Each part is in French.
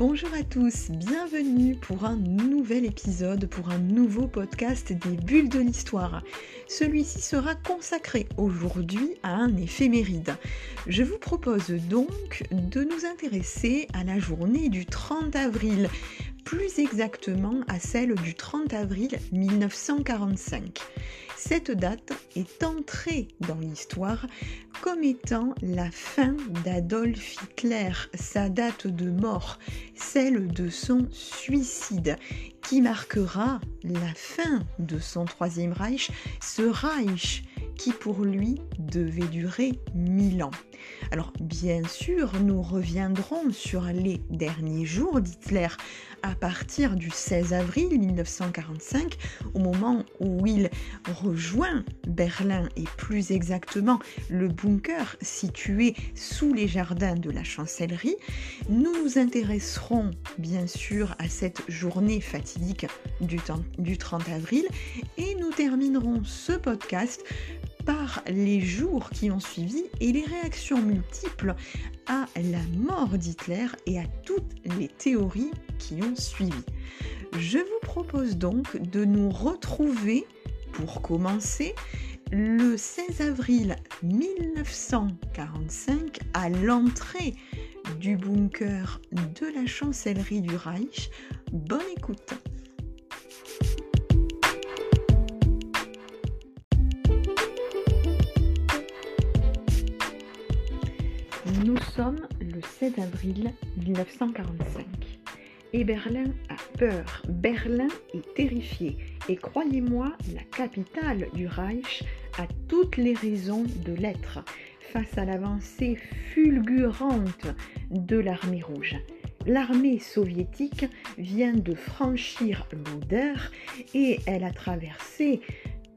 Bonjour à tous, bienvenue pour un nouvel épisode, pour un nouveau podcast des bulles de l'histoire. Celui-ci sera consacré aujourd'hui à un éphéméride. Je vous propose donc de nous intéresser à la journée du 30 avril, plus exactement à celle du 30 avril 1945. Cette date est entrée dans l'histoire comme étant la fin d'Adolf Hitler, sa date de mort, celle de son suicide, qui marquera la fin de son troisième Reich, ce Reich qui pour lui devait durer mille ans. Alors bien sûr, nous reviendrons sur les derniers jours d'Hitler à partir du 16 avril 1945, au moment où il rejoint Berlin et plus exactement le bunker situé sous les jardins de la chancellerie. Nous nous intéresserons bien sûr à cette journée fatidique du, du 30 avril et nous terminerons ce podcast par les jours qui ont suivi et les réactions multiples à la mort d'Hitler et à toutes les théories qui ont suivi. Je vous propose donc de nous retrouver pour commencer le 16 avril 1945 à l'entrée du bunker de la chancellerie du Reich. Bonne écoute. Nous sommes le 7 avril 1945 et Berlin a peur, Berlin est terrifié. Et croyez-moi, la capitale du Reich a toutes les raisons de l'être face à l'avancée fulgurante de l'armée rouge. L'armée soviétique vient de franchir l'Oder et elle a traversé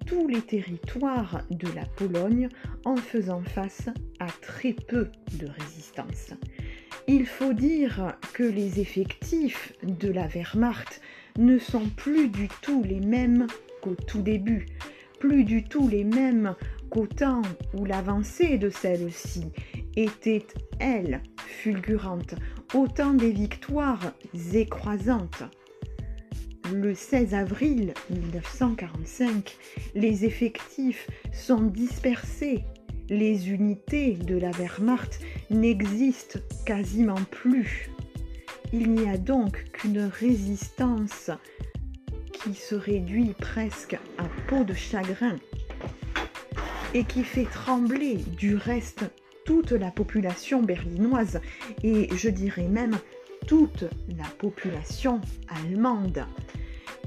tous les territoires de la Pologne en faisant face à très peu de résistance. Il faut dire que les effectifs de la Wehrmacht ne sont plus du tout les mêmes qu'au tout début, plus du tout les mêmes qu'au temps où l'avancée de celle-ci était, elle, fulgurante, autant des victoires écrasantes le 16 avril 1945, les effectifs sont dispersés. Les unités de la Wehrmacht n'existent quasiment plus. Il n'y a donc qu'une résistance qui se réduit presque à peau de chagrin et qui fait trembler du reste toute la population berlinoise et je dirais même toute la population allemande.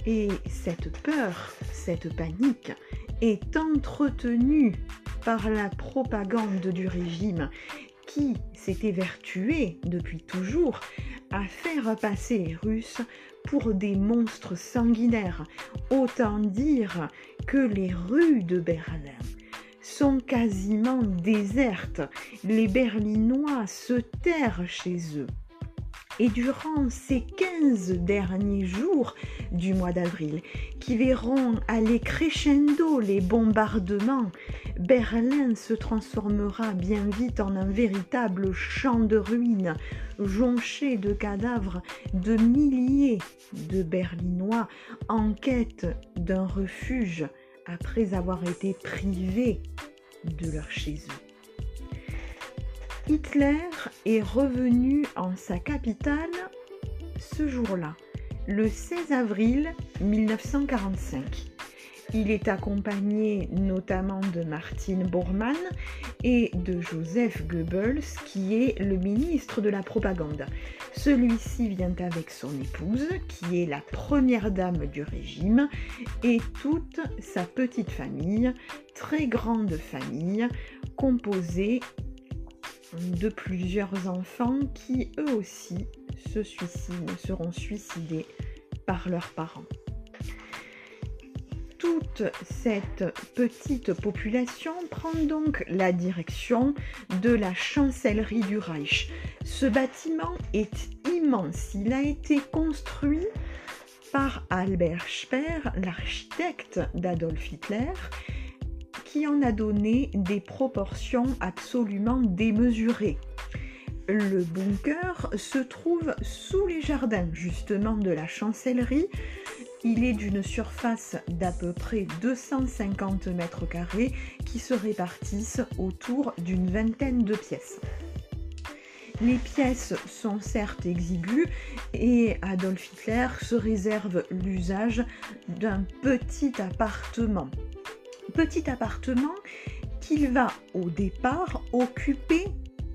Et cette peur, cette panique est entretenue par la propagande du régime qui s'était vertué depuis toujours à faire passer les Russes pour des monstres sanguinaires. Autant dire que les rues de Berlin sont quasiment désertes. Les Berlinois se terrent chez eux. Et durant ces 15 derniers jours du mois d'avril, qui verront aller crescendo les bombardements, Berlin se transformera bien vite en un véritable champ de ruines, jonché de cadavres de milliers de Berlinois en quête d'un refuge après avoir été privés de leur chez eux. Hitler est revenu en sa capitale ce jour-là, le 16 avril 1945. Il est accompagné notamment de Martin Bormann et de Joseph Goebbels, qui est le ministre de la propagande. Celui-ci vient avec son épouse, qui est la première dame du régime, et toute sa petite famille, très grande famille, composée de plusieurs enfants qui eux aussi se suicident, seront suicidés par leurs parents. Toute cette petite population prend donc la direction de la chancellerie du Reich. Ce bâtiment est immense. Il a été construit par Albert Speer, l'architecte d'Adolf Hitler, en a donné des proportions absolument démesurées. Le bunker se trouve sous les jardins justement de la chancellerie. Il est d'une surface d'à peu près 250 mètres carrés qui se répartissent autour d'une vingtaine de pièces. Les pièces sont certes exiguës et Adolf Hitler se réserve l'usage d'un petit appartement. Petit appartement qu'il va au départ occuper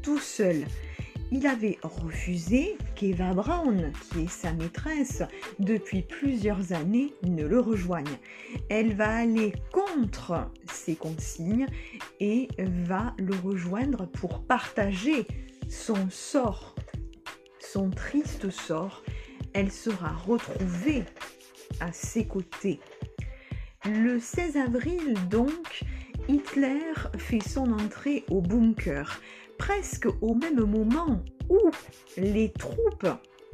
tout seul. Il avait refusé qu'Eva Braun, qui est sa maîtresse depuis plusieurs années, ne le rejoigne. Elle va aller contre ses consignes et va le rejoindre pour partager son sort, son triste sort, elle sera retrouvée à ses côtés. Le 16 avril, donc, Hitler fait son entrée au bunker, presque au même moment où les troupes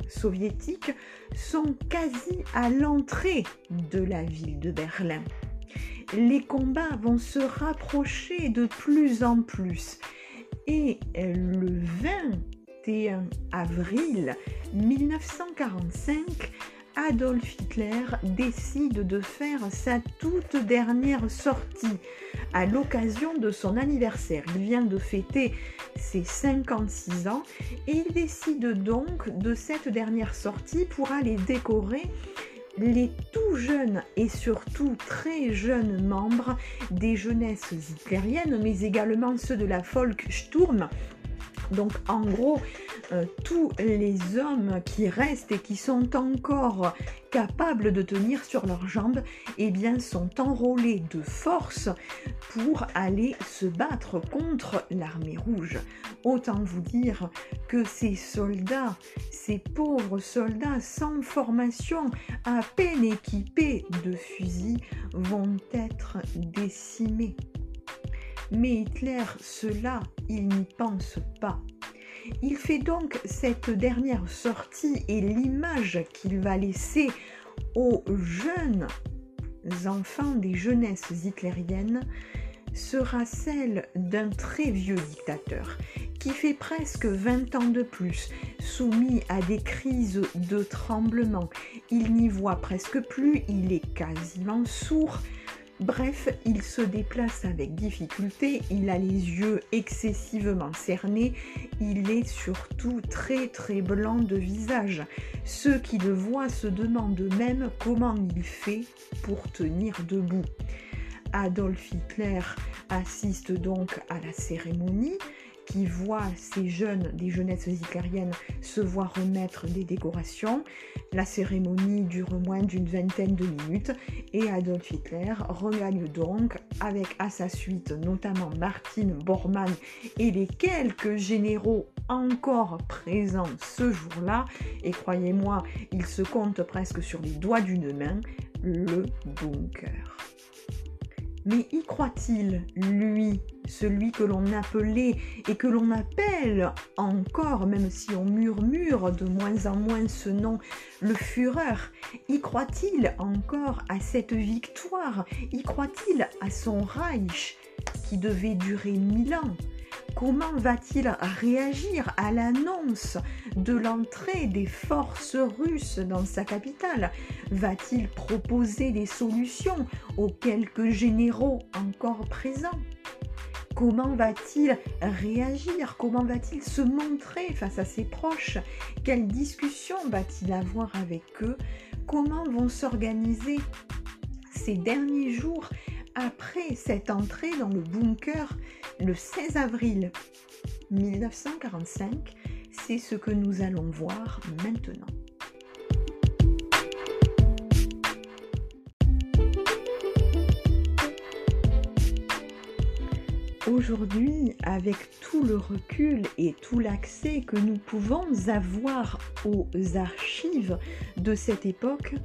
soviétiques sont quasi à l'entrée de la ville de Berlin. Les combats vont se rapprocher de plus en plus et le 21 avril 1945, Adolf Hitler décide de faire sa toute dernière sortie à l'occasion de son anniversaire. Il vient de fêter ses 56 ans et il décide donc de cette dernière sortie pour aller décorer les tout jeunes et surtout très jeunes membres des jeunesses hitlériennes, mais également ceux de la Volkssturm, donc en gros, euh, tous les hommes qui restent et qui sont encore capables de tenir sur leurs jambes, eh bien sont enrôlés de force pour aller se battre contre l'armée rouge. Autant vous dire que ces soldats, ces pauvres soldats sans formation, à peine équipés de fusils, vont être décimés. Mais Hitler, cela, il n'y pense pas. Il fait donc cette dernière sortie et l'image qu'il va laisser aux jeunes enfants des jeunesses hitlériennes sera celle d'un très vieux dictateur qui fait presque 20 ans de plus, soumis à des crises de tremblement. Il n'y voit presque plus, il est quasiment sourd, Bref, il se déplace avec difficulté, il a les yeux excessivement cernés, il est surtout très très blanc de visage. Ceux qui le voient se demandent même comment il fait pour tenir debout. Adolf Hitler assiste donc à la cérémonie qui voit ces jeunes, des jeunesses hitlériennes, se voir remettre des décorations. La cérémonie dure moins d'une vingtaine de minutes et Adolf Hitler regagne donc, avec à sa suite notamment Martin Bormann et les quelques généraux encore présents ce jour-là, et croyez-moi, il se compte presque sur les doigts d'une main, le bunker. Mais y croit-il, lui, celui que l'on appelait et que l'on appelle encore, même si on murmure de moins en moins ce nom, le Führer Y croit-il encore à cette victoire? Y croit-il à son Reich qui devait durer mille ans? Comment va-t-il réagir à l'annonce de l'entrée des forces russes dans sa capitale? Va-t-il proposer des solutions aux quelques généraux encore présents? Comment va-t-il réagir? Comment va-t-il se montrer face à ses proches? Quelle discussion va-t-il avoir avec eux? Comment vont s'organiser ces derniers jours après cette entrée dans le bunker le 16 avril 1945, c'est ce que nous allons voir maintenant. Aujourd'hui, avec tout le recul et tout l'accès que nous pouvons avoir aux archives de cette époque,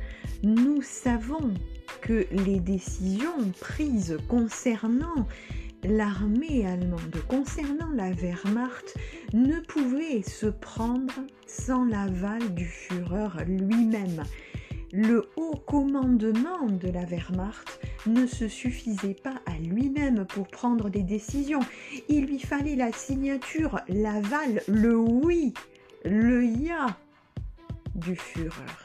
nous savons que les décisions prises concernant l'armée allemande, concernant la Wehrmacht, ne pouvaient se prendre sans l'aval du Führer lui-même. le haut commandement de la Wehrmacht ne se suffisait pas à lui-même pour prendre des décisions. Il lui fallait la signature, l'aval, le oui, le ya du Führer.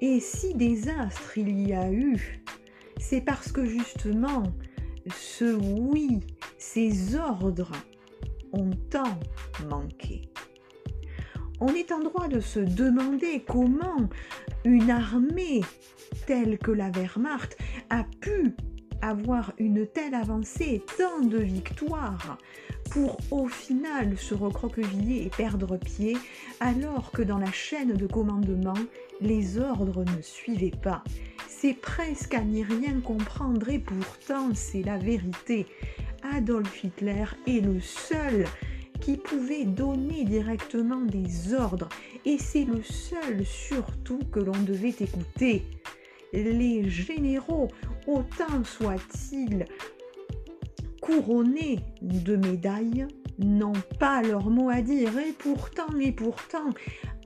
Et si désastre il y a eu, c'est parce que justement, ce oui, ces ordres ont tant manqué. On est en droit de se demander comment une armée telle que la Wehrmacht a pu avoir une telle avancée, tant de victoires, pour au final se recroqueviller et perdre pied, alors que dans la chaîne de commandement, les ordres ne suivaient pas. C'est presque à n'y rien comprendre et pourtant c'est la vérité. Adolf Hitler est le seul qui pouvait donner directement des ordres et c'est le seul surtout que l'on devait écouter. Les généraux, autant soient-ils couronnés de médailles, n'ont pas leur mot à dire. Et pourtant, et pourtant,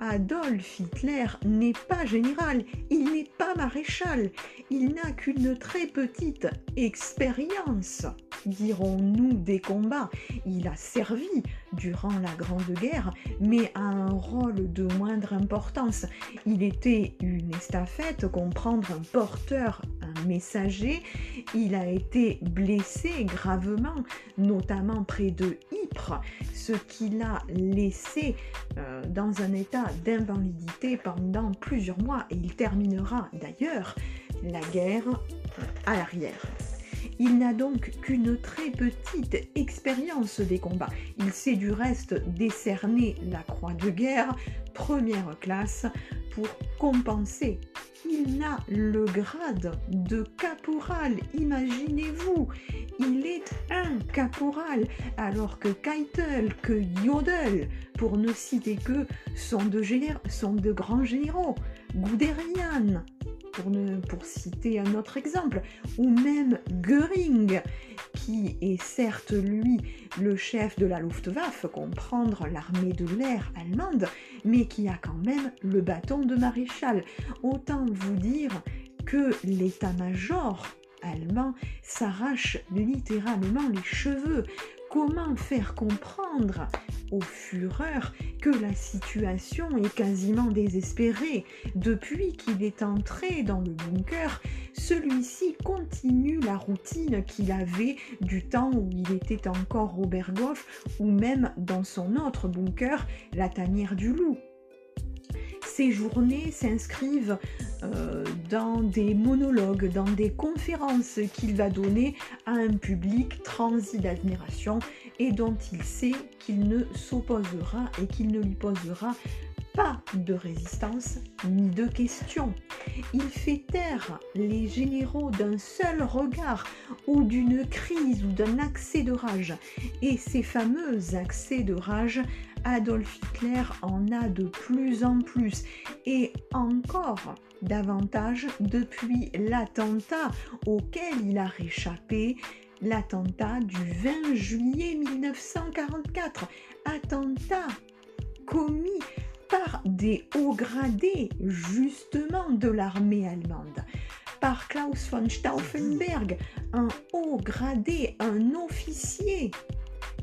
Adolf Hitler n'est pas général, il n'est pas maréchal, il n'a qu'une très petite expérience, dirons-nous, des combats. Il a servi durant la Grande Guerre, mais à un rôle de moindre importance. Il était une estafette, comprendre un porteur, messager. Il a été blessé gravement, notamment près de Ypres, ce qui l'a laissé euh, dans un état d'invalidité pendant plusieurs mois et il terminera d'ailleurs la guerre à l'arrière. Il n'a donc qu'une très petite expérience des combats. Il sait du reste décerner la croix de guerre première classe pour compenser. Il n'a le grade de caporal, imaginez-vous. Il est un caporal, alors que Keitel, que Jodl, pour ne citer que, sont de, sont de grands généraux. Guderian, pour, citer un autre exemple, ou même Göring, qui est certes lui le chef de la Luftwaffe, comprendre l'armée de l'air allemande, mais qui a quand même le bâton de maréchal. Autant vous dire que l'état-major allemand s'arrache littéralement les cheveux Comment faire comprendre au Führer que la situation est quasiment désespérée Depuis qu'il est entré dans le bunker, celui-ci continue la routine qu'il avait du temps où il était encore au Berghof ou même dans son autre bunker, la tanière du loup. Ces journées s'inscrivent euh, dans des monologues, dans des conférences qu'il va donner à un public transi d'admiration et dont il sait qu'il ne s'opposera et qu'il ne lui posera pas de résistance ni de questions. Il fait taire les généraux d'un seul regard ou d'une crise ou d'un accès de rage. Et ces fameux accès de rage, Adolf Hitler en a de plus en plus et encore davantage depuis l'attentat auquel il a réchappé, l'attentat du 20 juillet 1944. Attentat commis par des hauts gradés justement de l'armée allemande, par Klaus von Stauffenberg, un haut gradé, un officier.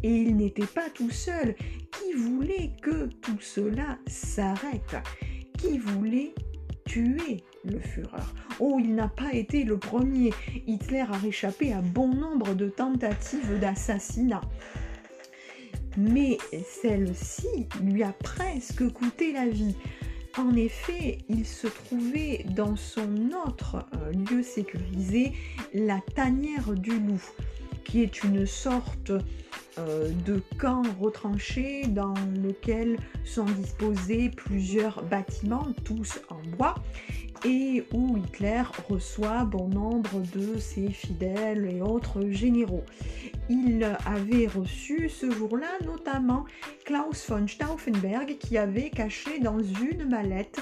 Et il n'était pas tout seul, qui voulait que tout cela s'arrête, qui voulait tuer le Führer? Oh, il n'a pas été le premier. Hitler a réchappé à bon nombre de tentatives d'assassinat mais celle-ci lui a presque coûté la vie. En effet, il se trouvait dans son autre euh, lieu sécurisé, la tanière du loup, qui est une sorte euh, de camp retranché dans lequel sont disposés plusieurs bâtiments, tous en bois, et où Hitler reçoit bon nombre de ses fidèles et autres généraux. Il avait reçu ce jour-là notamment Klaus von Stauffenberg qui avait caché dans une mallette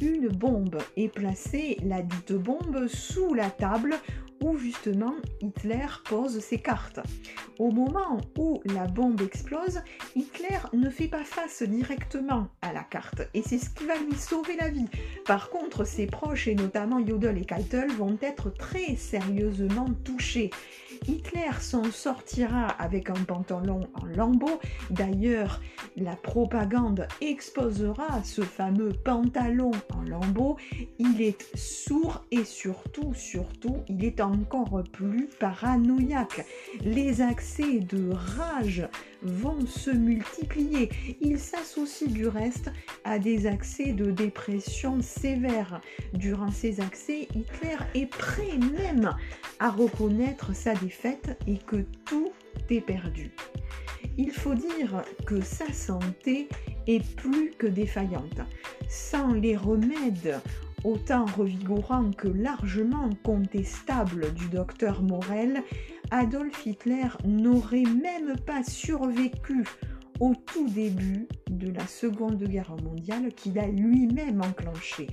une bombe et placé la dite bombe sous la table où justement Hitler pose ses cartes. Au moment où la bombe explose, Hitler ne fait pas face directement à la carte et c'est ce qui va lui sauver la vie. Par contre, ses proches et notamment Jodl et Keitel vont être très sérieusement touchés. Hitler s'en sortira avec un pantalon en lambeaux. D'ailleurs, la propagande exposera ce fameux pantalon en lambeaux. Il est sourd et surtout, surtout, il est encore plus paranoïaque. Les accès de rage vont se multiplier. Il s'associe du reste à des accès de dépression sévère. Durant ces accès, Hitler est prêt même à reconnaître sa défaite et que tout est perdu. Il faut dire que sa santé est plus que défaillante. Sans les remèdes autant revigorants que largement contestables du docteur Morel, Adolf Hitler n'aurait même pas survécu au tout début de la Seconde Guerre mondiale qu'il a lui-même enclenché.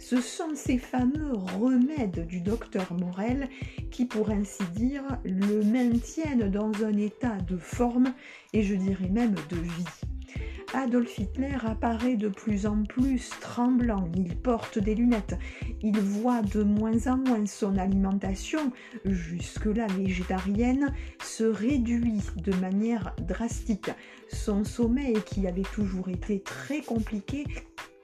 Ce sont ces fameux remèdes du docteur Morel qui, pour ainsi dire, le maintiennent dans un état de forme et je dirais même de vie. Adolf Hitler apparaît de plus en plus tremblant, il porte des lunettes, il voit de moins en moins son alimentation, jusque-là végétarienne, se réduit de manière drastique. Son sommeil, qui avait toujours été très compliqué,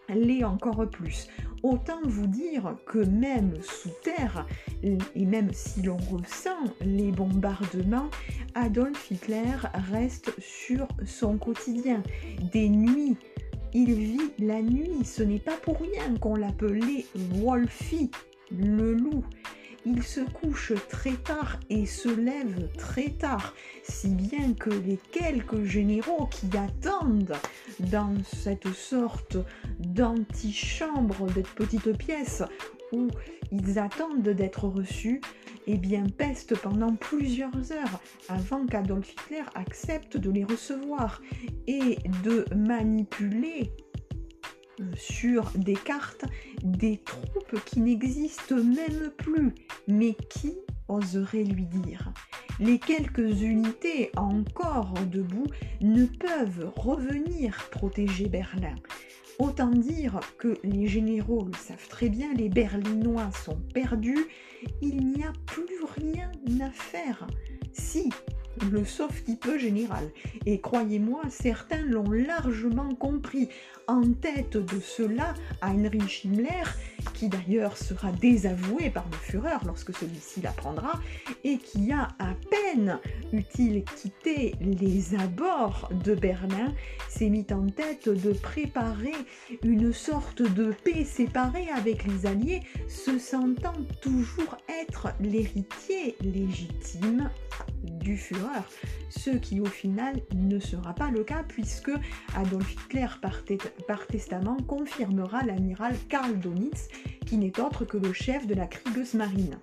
l'est encore plus. Autant vous dire que même sous terre, et même si l'on ressent les bombardements, Adolf Hitler reste sur son quotidien. Des nuits, il vit la nuit. Ce n'est pas pour rien qu'on l'appelait Wolfie, le loup il se couche très tard et se lève très tard, si bien que les quelques généraux qui attendent dans cette sorte d'antichambre, de petite pièce où ils attendent d'être reçus, eh bien pestent pendant plusieurs heures avant qu'Adolf Hitler accepte de les recevoir et de manipuler sur des cartes des troupes qui n'existent même plus, mais qui oserait lui dire? Les quelques unités encore debout ne peuvent revenir protéger Berlin. Autant dire que les généraux le savent très bien, les Berlinois sont perdus, il n'y a plus rien à faire. Si le sauf qui peut général. Et croyez-moi, certains l'ont largement compris. En tête de cela, Heinrich Himmler, qui d'ailleurs sera désavoué par le Führer lorsque celui-ci l'apprendra, et qui a à peine eut-il quitté les abords de Berlin, s'est mis en tête de préparer une sorte de paix séparée avec les Alliés, se sentant toujours être l'héritier légitime du Führer, ce qui au final ne sera pas le cas puisque Adolf Hitler par, testament confirmera l'amiral Karl Donitz qui n'est autre que le chef de la Kriegsmarine.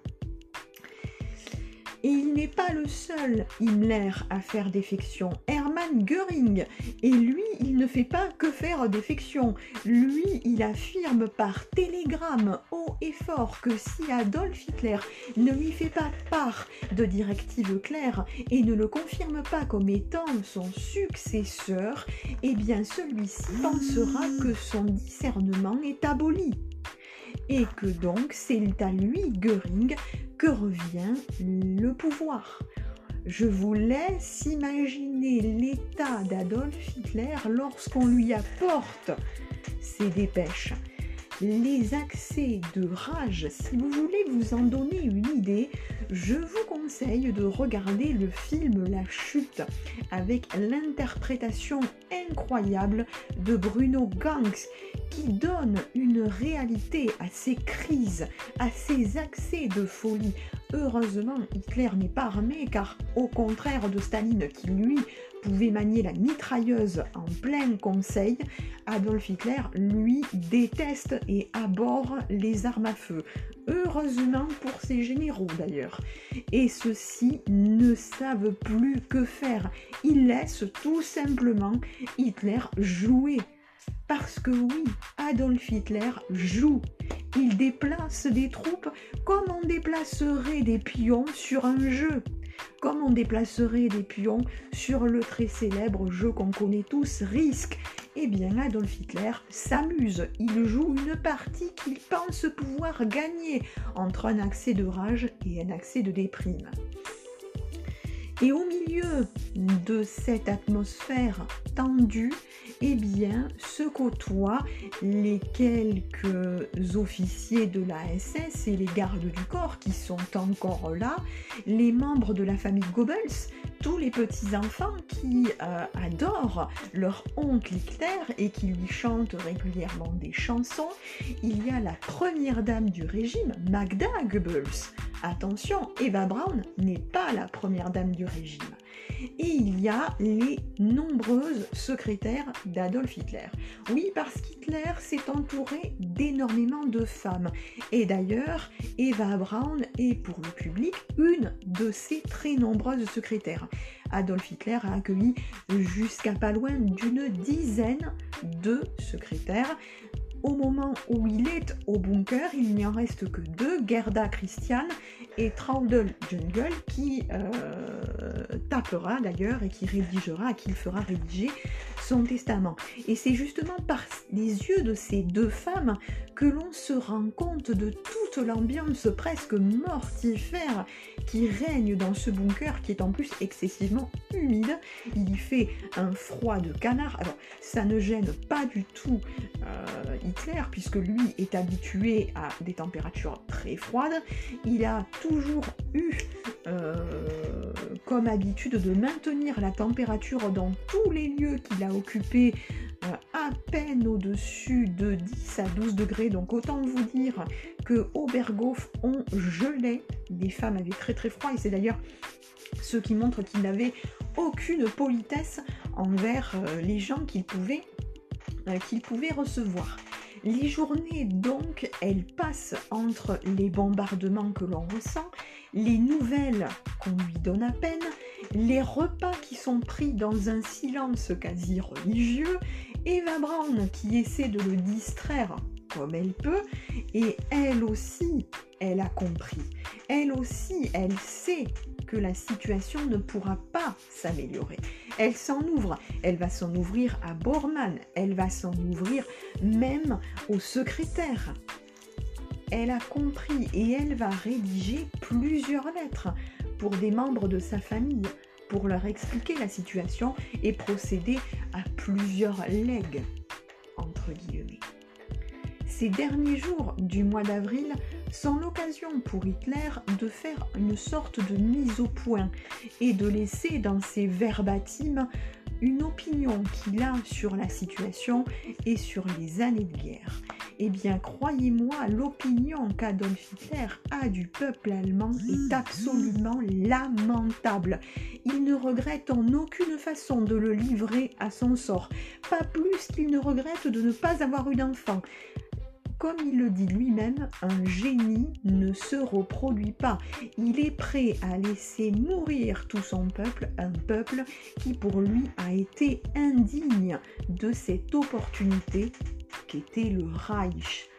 Et il n'est pas le seul Himmler à faire défection. Hermann Göring. Et lui, il ne fait pas que faire défection. Lui, il affirme par télégramme haut et fort que si Adolf Hitler ne lui fait pas part de directives claires et ne le confirme pas comme étant son successeur, eh bien celui-ci pensera que son discernement est aboli et que donc c'est à lui, Göring, que revient le pouvoir. Je vous laisse imaginer l'état d'Adolf Hitler lorsqu'on lui apporte ces dépêches les accès de rage. Si vous voulez vous en donner une idée, je vous conseille de regarder le film La Chute avec l'interprétation incroyable de Bruno Gangs qui donne une réalité à ces crises, à ces accès de folie. Heureusement, Hitler n'est pas armé car au contraire de Staline qui lui pouvait manier la mitrailleuse en plein conseil, Adolf Hitler, lui, déteste et aborde les armes à feu. Heureusement pour ses généraux d'ailleurs. Et ceux-ci ne savent plus que faire. Ils laissent tout simplement Hitler jouer Parce que oui, Adolf Hitler joue. Il déplace des troupes comme on déplacerait des pions sur un jeu. Comme on déplacerait des pions sur le très célèbre jeu qu'on connaît tous, Risk. Eh bien, Adolf Hitler s'amuse. Il joue une partie qu'il pense pouvoir gagner entre un accès de rage et un accès de déprime. Et au milieu de cette atmosphère tendue, eh bien, se côtoient les quelques officiers de la SS et les gardes du corps qui sont encore là, les membres de la famille Goebbels, tous les petits-enfants qui euh, adorent leur oncle Hitler et qui lui chantent régulièrement des chansons. Il y a la première dame du régime, Magda Goebbels. Attention, Eva Braun n'est pas la première dame du régime. Et il y a les nombreuses secrétaires d'Adolf Hitler. Oui, parce qu'Hitler s'est entouré d'énormément de femmes. Et d'ailleurs, Eva Braun est pour le public une de ses très nombreuses secrétaires. Adolf Hitler a accueilli jusqu'à pas loin d'une dizaine de secrétaires, au moment où il est au bunker, il n'y en reste que deux, Gerda Christian et Traudel Jungle, qui euh, tapera d'ailleurs et qui rédigera, qui fera rédiger son testament. Et c'est justement par les yeux de ces deux femmes que l'on se rend compte de toute l'ambiance presque mortifère qui règne dans ce bunker qui est en plus excessivement humide. Il y fait un froid de canard. Alors ça ne gêne pas du tout euh, Hitler puisque lui est habitué à des températures très froides. Il a toujours eu euh, comme habitude de maintenir la température dans tous les lieux qu'il a occupés euh, à peine au-dessus de 10 à 12 degrés. Donc autant vous dire que Oberghof on gelait. Les femmes avaient très très froid et c'est d'ailleurs ce qui montre qu'il n'avait aucune politesse envers euh, les gens qu'il pouvait, qu'il pouvait recevoir. Les journées, donc, elles passent entre les bombardements que l'on ressent, les nouvelles qu'on lui donne à peine, les repas qui sont pris dans un silence quasi religieux, Eva Braun qui essaie de le distraire elle peut, et elle aussi, elle a compris. Elle aussi, elle sait que la situation ne pourra pas s'améliorer. Elle s'en ouvre, elle va s'en ouvrir à Bormann, elle va s'en ouvrir même au secrétaire. Elle a compris et elle va rédiger plusieurs lettres pour des membres de sa famille pour leur expliquer la situation et procéder à plusieurs legs, entre guillemets. Ces derniers jours du mois d'avril sont l'occasion pour Hitler de faire une sorte de mise au point et de laisser dans ses verbatims une opinion qu'il a sur la situation et sur les années de guerre. Eh bien, croyez-moi, l'opinion qu'Adolf Hitler a du peuple allemand est absolument lamentable. Il ne regrette en aucune façon de le livrer à son sort, pas plus qu'il ne regrette de ne pas avoir eu d'enfant comme il le dit lui-même, un génie ne se reproduit pas. Il est prêt à laisser mourir tout son peuple, un peuple qui pour lui a été indigne de cette opportunité qu'était le Reich.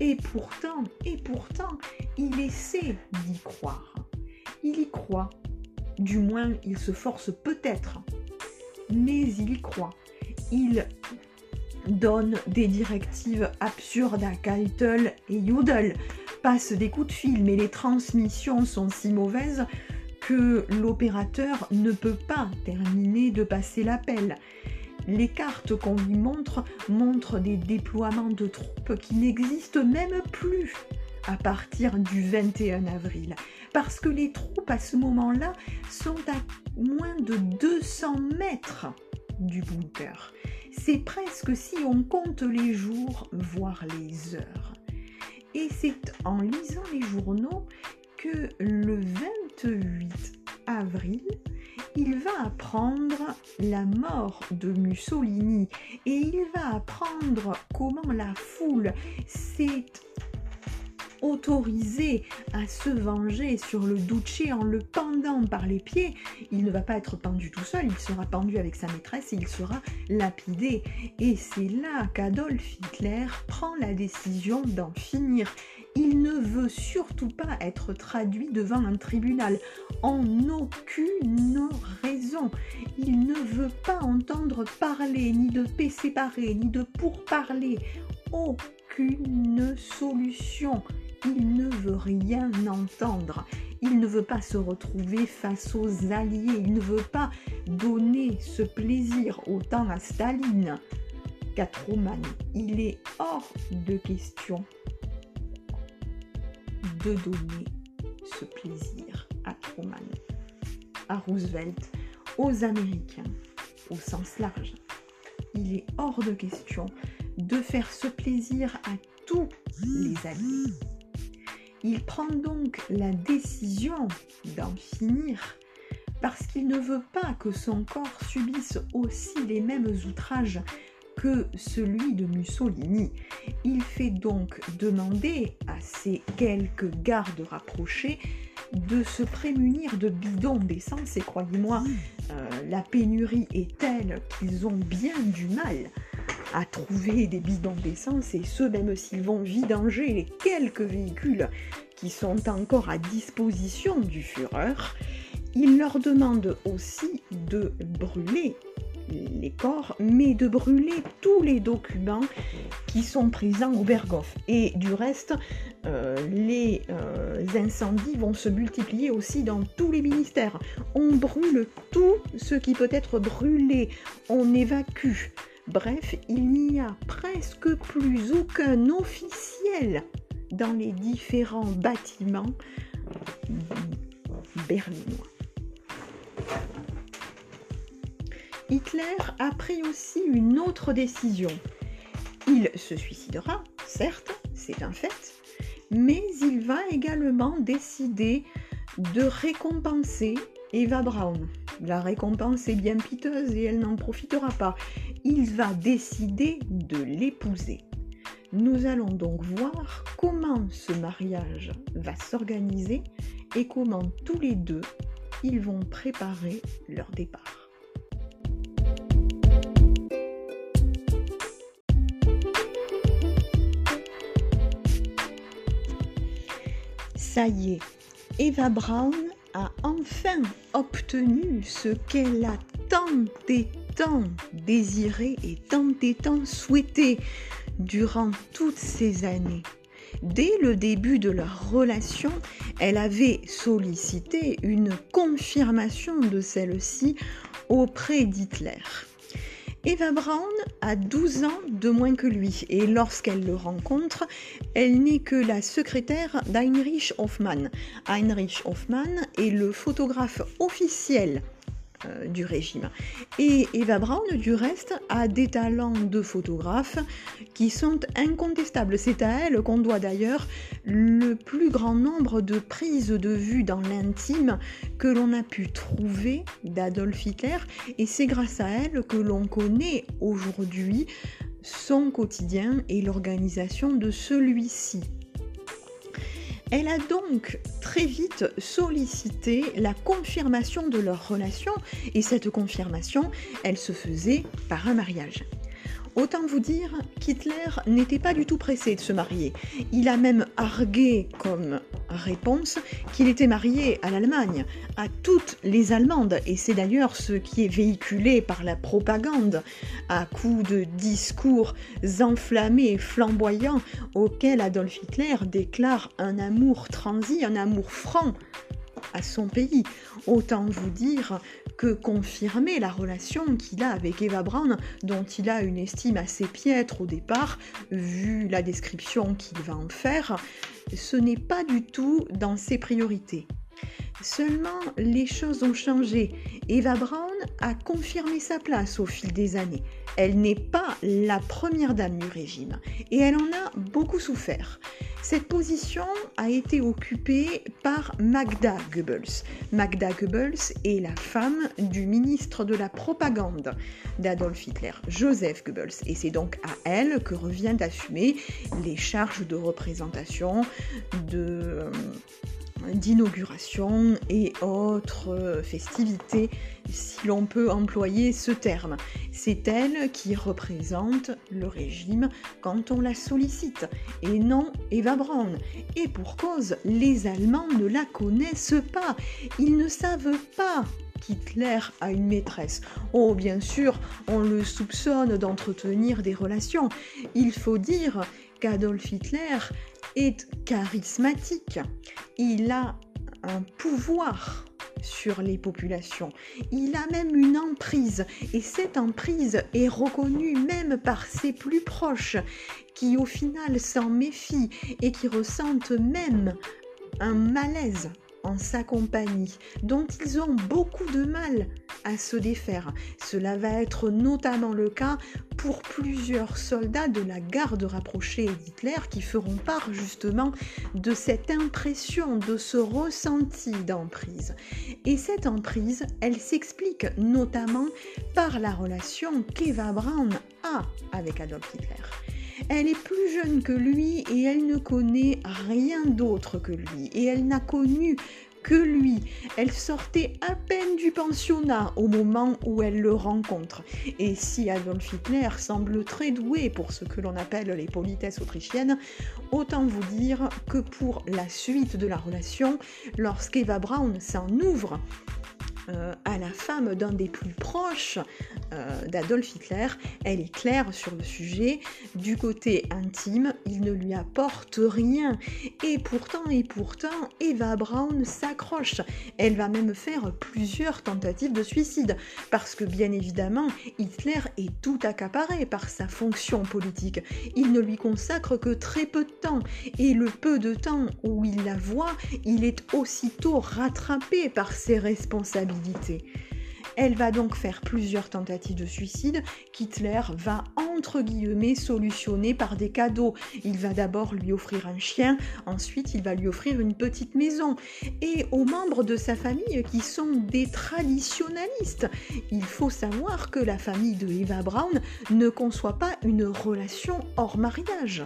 Et pourtant, et pourtant, il essaie d'y croire. Il y croit. Du moins, il se force peut-être. Mais il y croit. Il donne des directives absurdes à Keitel et Judel, passe des coups de fil, mais les transmissions sont si mauvaises que l'opérateur ne peut pas terminer de passer l'appel. Les cartes qu'on lui montre montrent des déploiements de troupes qui n'existent même plus à partir du 21 avril, parce que les troupes à ce moment-là sont à moins de 200 mètres du bunker. C'est presque si on compte les jours, voire les heures. Et c'est en lisant les journaux que le 28 avril, il va apprendre la mort de Mussolini et il va apprendre comment la foule s'est autorisé à se venger sur le Duce en le pendant par les pieds, il ne va pas être pendu tout seul, il sera pendu avec sa maîtresse et il sera lapidé. Et c'est là qu'Adolf Hitler prend la décision d'en finir. Il ne veut surtout pas être traduit devant un tribunal, en aucune raison. Il ne veut pas entendre parler ni de paix séparée, ni de pourparler. Aucune solution. Il ne veut rien entendre. Il ne veut pas se retrouver face aux alliés. Il ne veut pas donner ce plaisir autant à Staline qu'à Truman. Il est hors de question de donner ce plaisir à Truman, à Roosevelt, aux Américains, au sens large. Il est hors de question de faire ce plaisir à tous les alliés. Il prend donc la décision d'en finir parce qu'il ne veut pas que son corps subisse aussi les mêmes outrages que celui de Mussolini. Il fait donc demander à ses quelques gardes rapprochés de se prémunir de bidons d'essence et croyez-moi, euh, la pénurie est telle qu'ils ont bien du mal à trouver des bidons d'essence et ce même s'ils vont vidanger les quelques véhicules qui sont encore à disposition du Führer, il leur demande aussi de brûler les corps, mais de brûler tous les documents qui sont présents au Berghof. Et du reste, euh, les euh, incendies vont se multiplier aussi dans tous les ministères. On brûle tout ce qui peut être brûlé, on évacue. Bref, il n'y a presque plus aucun officiel dans les différents bâtiments berlinois. Hitler a pris aussi une autre décision. Il se suicidera, certes, c'est un fait, mais il va également décider de récompenser Eva Braun. La récompense est bien piteuse et elle n'en profitera pas. Il va décider de l'épouser. Nous allons donc voir comment ce mariage va s'organiser et comment tous les deux ils vont préparer leur départ. Ça y est, Eva Braun a enfin obtenu ce qu'elle a tant et tant désiré et tant et tant souhaité durant toutes ces années. Dès le début de leur relation, elle avait sollicité une confirmation de celle-ci auprès d'Hitler. Eva Braun a 12 ans de moins que lui et lorsqu'elle le rencontre, elle n'est que la secrétaire d'Heinrich Hoffmann. Heinrich Hoffmann est le photographe officiel du régime. Et Eva Braun, du reste, a des talents de photographe qui sont incontestables. C'est à elle qu'on doit d'ailleurs le plus grand nombre de prises de vue dans l'intime que l'on a pu trouver d'Adolf Hitler. Et c'est grâce à elle que l'on connaît aujourd'hui son quotidien et l'organisation de celui-ci. Elle a donc très vite sollicité la confirmation de leur relation et cette confirmation, elle se faisait par un mariage. Autant vous dire qu'Hitler n'était pas du tout pressé de se marier. Il a même argué comme réponse qu'il était marié à l'Allemagne, à toutes les Allemandes, et c'est d'ailleurs ce qui est véhiculé par la propagande, à coups de discours enflammés et flamboyants auxquels Adolf Hitler déclare un amour transi, un amour franc à son pays. Autant vous dire que confirmer la relation qu'il a avec Eva Braun, dont il a une estime assez piètre au départ, vu la description qu'il va en faire, ce n'est pas du tout dans ses priorités. Seulement, les choses ont changé. Eva Braun a confirmé sa place au fil des années. Elle n'est pas la première dame du régime et elle en a beaucoup souffert. Cette position a été occupée par Magda Goebbels. Magda Goebbels est la femme du ministre de la propagande d'Adolf Hitler, Joseph Goebbels, et c'est donc à elle que revient d'assumer les charges de représentation, de euh, d'inauguration et autres festivités, si l'on peut employer ce terme. C'est elle qui représente le régime quand on la sollicite, et non Eva Braun. Et pour cause, les Allemands ne la connaissent pas, ils ne savent pas qu'Hitler a une maîtresse. Oh, bien sûr, on le soupçonne d'entretenir des relations. Il faut dire qu'Adolf Hitler est charismatique. Il a un pouvoir sur les populations. Il a même une emprise et cette emprise est reconnue même par ses plus proches qui au final s'en méfient et qui ressentent même un malaise sa compagnie, dont ils ont beaucoup de mal à se défaire. Cela va être notamment le cas pour plusieurs soldats de la garde rapprochée d'Hitler qui feront part justement de cette impression, de ce ressenti d'emprise. Et cette emprise, elle s'explique notamment par la relation qu'Eva Braun a avec Adolf Hitler. Elle est plus jeune que lui et elle ne connaît rien d'autre que lui. Et elle n'a connu que lui. Elle sortait à peine du pensionnat au moment où elle le rencontre. Et si Adolf Hitler semble très doué pour ce que l'on appelle les politesses autrichiennes, autant vous dire que pour la suite de la relation, lorsqu'Eva Braun s'en ouvre euh, à la femme d'un des plus proches euh, d'Adolf Hitler. Elle est claire sur le sujet. Du côté intime, il ne lui apporte rien. Et pourtant, et pourtant, Eva Braun s'accroche. Elle va même faire plusieurs tentatives de suicide. Parce que bien évidemment, Hitler est tout accaparé par sa fonction politique. Il ne lui consacre que très peu de temps. Et le peu de temps où il la voit, il est aussitôt rattrapé par ses responsabilités morbidité elle va donc faire plusieurs tentatives de suicide qu'Hitler va entre guillemets solutionner par des cadeaux. Il va d'abord lui offrir un chien, ensuite il va lui offrir une petite maison. Et aux membres de sa famille qui sont des traditionalistes, il faut savoir que la famille de Eva Braun ne conçoit pas une relation hors mariage.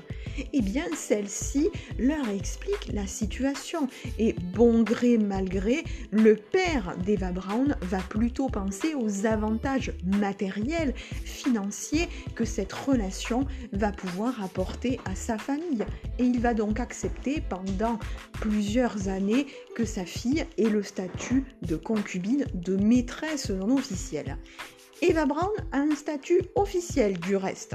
Eh bien, celle-ci leur explique la situation. Et bon gré mal gré, le père d'Eva Braun va plutôt penser aux avantages matériels, financiers que cette relation va pouvoir apporter à sa famille. Et il va donc accepter pendant plusieurs années que sa fille ait le statut de concubine, de maîtresse non officielle. Eva Braun a un statut officiel du reste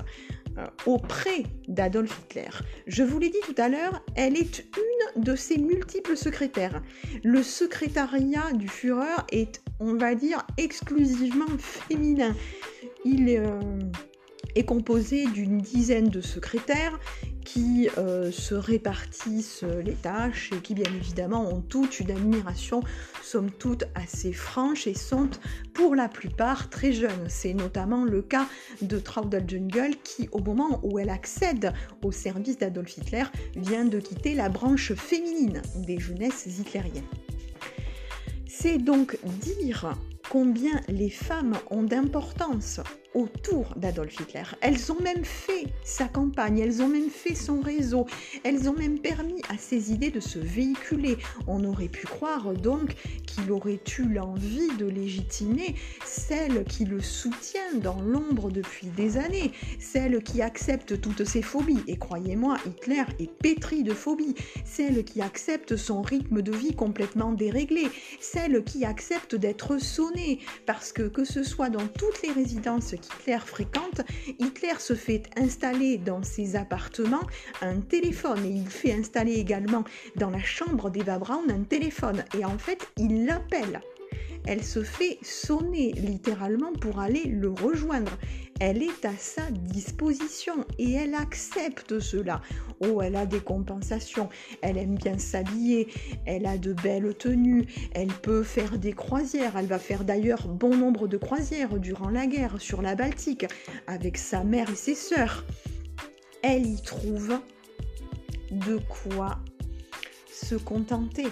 euh, auprès d'Adolf Hitler. Je vous l'ai dit tout à l'heure, elle est une de ses multiples secrétaires. Le secrétariat du Führer est, on va dire, exclusivement féminin. Il est... Euh, composé d'une dizaine de secrétaires qui euh, se répartissent les tâches et qui bien évidemment ont toute une admiration, somme toute assez franche et sont pour la plupart très jeunes. C'est notamment le cas de Traudel Jungle qui au moment où elle accède au service d'Adolf Hitler vient de quitter la branche féminine des jeunesses hitlériennes. C'est donc dire combien les femmes ont d'importance autour d'Adolf Hitler. Elles ont même fait sa campagne, elles ont même fait son réseau, elles ont même permis à ses idées de se véhiculer. On aurait pu croire donc qu'il aurait eu l'envie de légitimer celle qui le soutient dans l'ombre depuis des années, celle qui accepte toutes ses phobies. Et croyez-moi, Hitler est pétri de phobies, celle qui accepte son rythme de vie complètement déréglé, celle qui accepte d'être sonnée, parce que que ce soit dans toutes les résidences Hitler fréquente, Hitler se fait installer dans ses appartements un téléphone et il fait installer également dans la chambre d'Eva Braun un téléphone et en fait il l'appelle. Elle se fait sonner littéralement pour aller le rejoindre. Elle est à sa disposition et elle accepte cela. Oh, elle a des compensations, elle aime bien s'habiller, elle a de belles tenues, elle peut faire des croisières, elle va faire d'ailleurs bon nombre de croisières durant la guerre sur la Baltique avec sa mère et ses sœurs. Elle y trouve de quoi se contenter.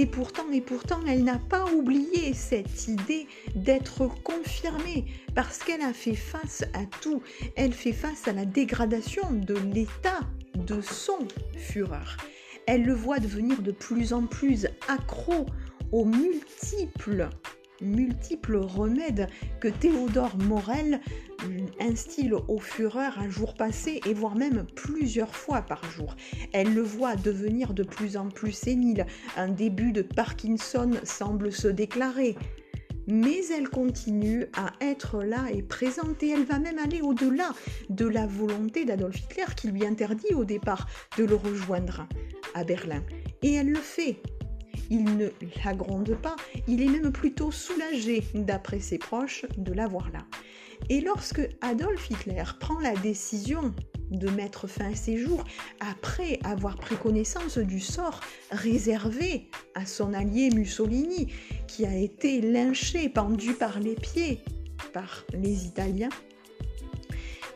Et pourtant, et pourtant, elle n'a pas oublié cette idée d'être confirmée parce qu'elle a fait face à tout. Elle fait face à la dégradation de l'état de son fureur. Elle le voit devenir de plus en plus accro aux multiples multiples remèdes que Théodore Morel instille au fureur un jour passé et voire même plusieurs fois par jour. Elle le voit devenir de plus en plus sénile, un début de Parkinson semble se déclarer. Mais elle continue à être là et présente et elle va même aller au-delà de la volonté d'Adolf Hitler qui lui interdit au départ de le rejoindre à Berlin. Et elle le fait il ne la gronde pas, il est même plutôt soulagé, d'après ses proches, de la voir là. Et lorsque Adolf Hitler prend la décision de mettre fin à ses jours, après avoir pris connaissance du sort réservé à son allié Mussolini, qui a été lynché, pendu par les pieds par les Italiens,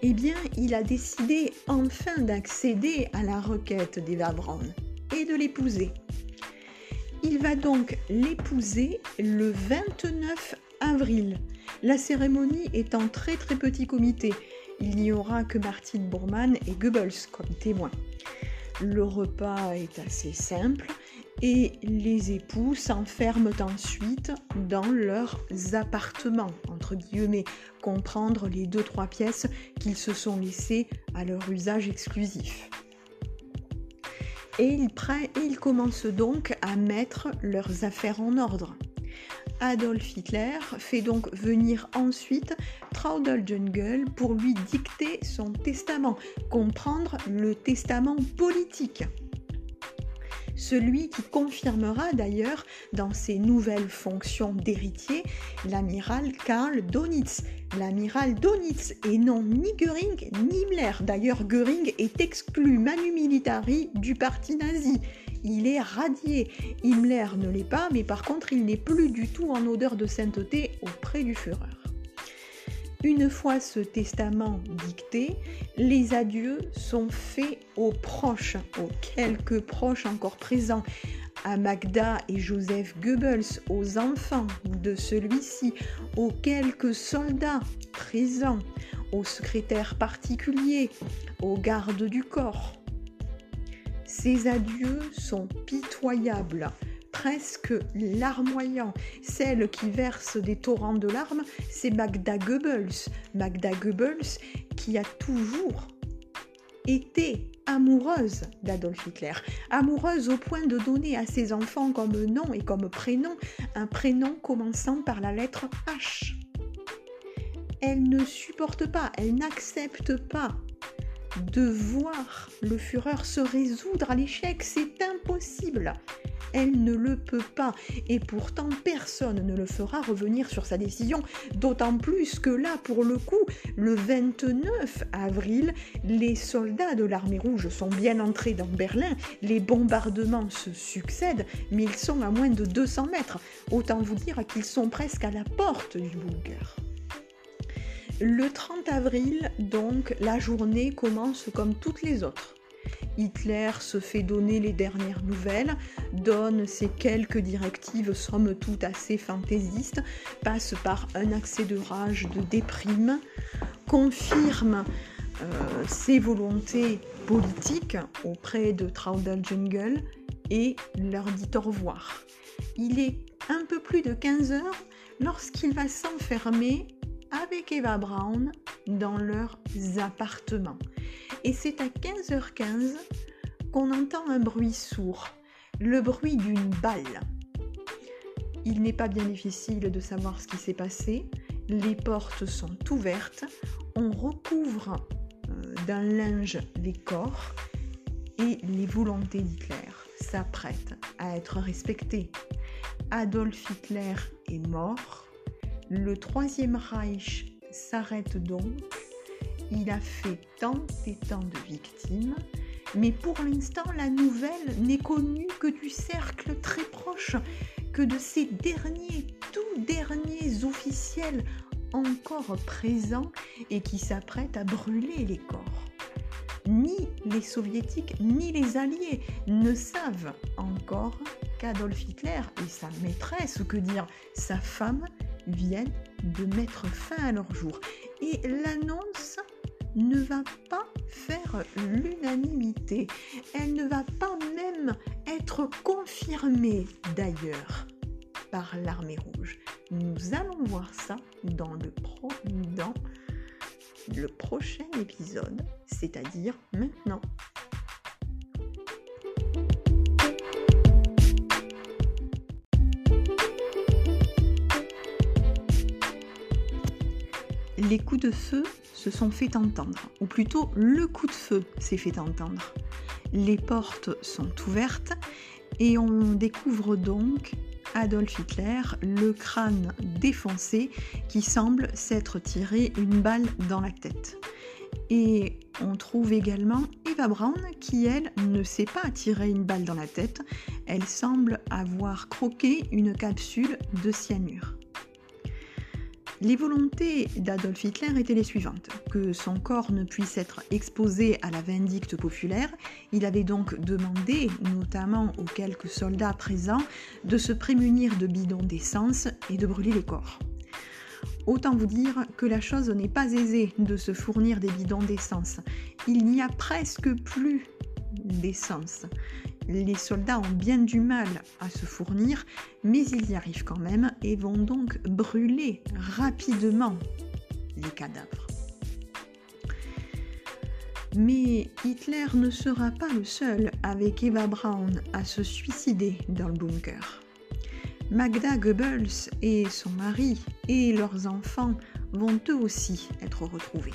eh bien, il a décidé enfin d'accéder à la requête d'Eva Braun et de l'épouser. Il va donc l'épouser le 29 avril. La cérémonie est en très très petit comité. Il n'y aura que Martin Bormann et Goebbels comme témoins. Le repas est assez simple et les époux s'enferment ensuite dans leurs appartements, entre guillemets, comprendre les deux trois pièces qu'ils se sont laissées à leur usage exclusif et ils, commencent donc à mettre leurs affaires en ordre. Adolf Hitler fait donc venir ensuite Traudel Jungle pour lui dicter son testament, comprendre le testament politique celui qui confirmera d'ailleurs dans ses nouvelles fonctions d'héritier l'amiral Karl Donitz. L'amiral Donitz et non ni Göring ni Himmler. D'ailleurs, Göring est exclu manu militari du parti nazi. Il est radié. Himmler ne l'est pas, mais par contre, il n'est plus du tout en odeur de sainteté auprès du Führer. Une fois ce testament dicté, les adieux sont faits aux proches, aux quelques proches encore présents, à Magda et Joseph Goebbels, aux enfants de celui-ci, aux quelques soldats présents, aux secrétaires particuliers, aux gardes du corps. Ces adieux sont pitoyables presque larmoyant. Celle qui verse des torrents de larmes, c'est Magda Goebbels. Magda Goebbels qui a toujours été amoureuse d'Adolf Hitler, amoureuse au point de donner à ses enfants comme nom et comme prénom un prénom commençant par la lettre H. Elle ne supporte pas, elle n'accepte pas de voir le Führer se résoudre à l'échec, c'est impossible elle ne le peut pas. Et pourtant, personne ne le fera revenir sur sa décision, d'autant plus que là, pour le coup, le 29 avril, les soldats de l'armée rouge sont bien entrés dans Berlin, les bombardements se succèdent, mais ils sont à moins de 200 mètres. Autant vous dire qu'ils sont presque à la porte du bunker. Le 30 avril, donc, la journée commence comme toutes les autres. Hitler se fait donner les dernières nouvelles, donne ses quelques directives somme toute assez fantaisistes, passe par un accès de rage, de déprime, confirme euh, ses volontés politiques auprès de Traudel Jungle et leur dit au revoir. Il est un peu plus de 15 heures lorsqu'il va s'enfermer avec Eva Braun dans leurs appartements. Et c'est à 15h15 qu'on entend un bruit sourd, le bruit d'une balle. Il n'est pas bien difficile de savoir ce qui s'est passé. Les portes sont ouvertes, on recouvre euh, d'un linge les corps et les volontés d'Hitler s'apprêtent à être respectées. Adolf Hitler est mort, le Troisième Reich s'arrête donc. Il a fait tant et tant de victimes, mais pour l'instant, la nouvelle n'est connue que du cercle très proche, que de ces derniers, tout derniers officiels encore présents et qui s'apprêtent à brûler les corps. Ni les soviétiques ni les alliés ne savent encore qu'Adolf Hitler et sa maîtresse, ou que dire sa femme, viennent de mettre fin à leur jour. Et l'annonce ne va pas faire l'unanimité. Elle ne va pas même être confirmée d'ailleurs par l'armée rouge. Nous allons voir ça dans le, dans le prochain épisode, c'est-à-dire maintenant. Les coups de feu se sont fait entendre, ou plutôt le coup de feu s'est fait entendre. Les portes sont ouvertes et on découvre donc Adolf Hitler, le crâne défoncé qui semble s'être tiré une balle dans la tête. Et on trouve également Eva Braun qui, elle, ne s'est pas tiré une balle dans la tête, elle semble avoir croqué une capsule de cyanure. Les volontés d'Adolf Hitler étaient les suivantes. Que son corps ne puisse être exposé à la vindicte populaire, il avait donc demandé, notamment aux quelques soldats présents, de se prémunir de bidons d'essence et de brûler les corps. Autant vous dire que la chose n'est pas aisée de se fournir des bidons d'essence. Il n'y a presque plus d'essence. Les soldats ont bien du mal à se fournir, mais ils y arrivent quand même et vont donc brûler rapidement les cadavres. Mais Hitler ne sera pas le seul avec Eva Braun à se suicider dans le bunker. Magda Goebbels et son mari et leurs enfants vont eux aussi être retrouvés.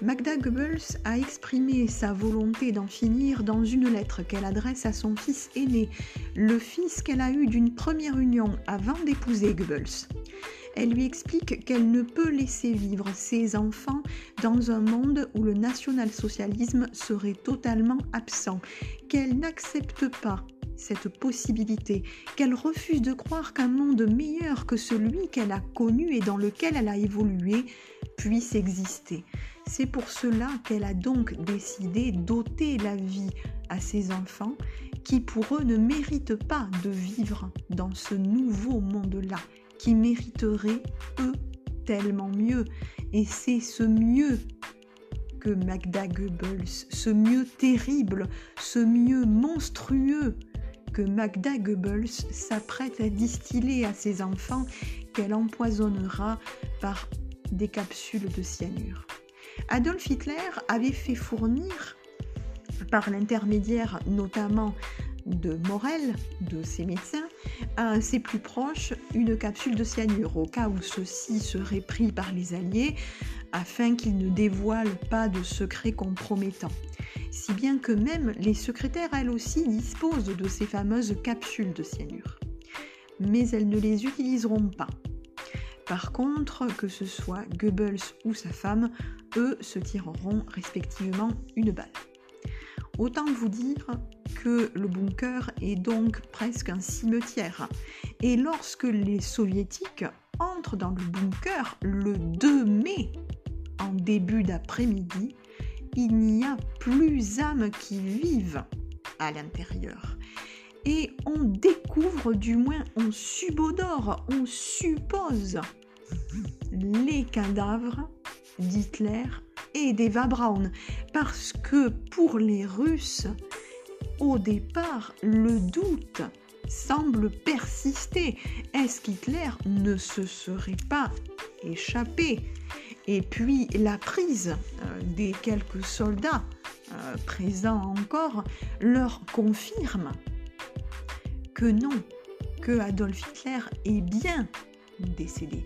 Magda Goebbels a exprimé sa volonté d'en finir dans une lettre qu'elle adresse à son fils aîné, le fils qu'elle a eu d'une première union avant d'épouser Goebbels. Elle lui explique qu'elle ne peut laisser vivre ses enfants dans un monde où le national-socialisme serait totalement absent, qu'elle n'accepte pas cette possibilité, qu'elle refuse de croire qu'un monde meilleur que celui qu'elle a connu et dans lequel elle a évolué puisse exister. C'est pour cela qu'elle a donc décidé d'ôter la vie à ses enfants qui pour eux ne méritent pas de vivre dans ce nouveau monde-là, qui mériteraient eux tellement mieux. Et c'est ce mieux que Magda Goebbels, ce mieux terrible, ce mieux monstrueux que Magda Goebbels s'apprête à distiller à ses enfants qu'elle empoisonnera par des capsules de cyanure. Adolf Hitler avait fait fournir, par l'intermédiaire notamment de Morel, de ses médecins, à ses plus proches une capsule de cyanure au cas où ceux-ci seraient pris par les Alliés afin qu'ils ne dévoilent pas de secrets compromettants. Si bien que même les secrétaires, elles aussi, disposent de ces fameuses capsules de cyanure. Mais elles ne les utiliseront pas. Par contre, que ce soit Goebbels ou sa femme, eux se tireront respectivement une balle. Autant vous dire que le bunker est donc presque un cimetière. Et lorsque les soviétiques entrent dans le bunker le 2 mai, en début d'après-midi, il n'y a plus âme qui vive à l'intérieur. Et on découvre, du moins on subodore, on suppose les cadavres d'Hitler et d'Eva Braun. Parce que pour les Russes, au départ, le doute semble persister. Est-ce qu'Hitler ne se serait pas échappé? Et puis la prise euh, des quelques soldats euh, présents encore leur confirme que non, que Adolf Hitler est bien décédé.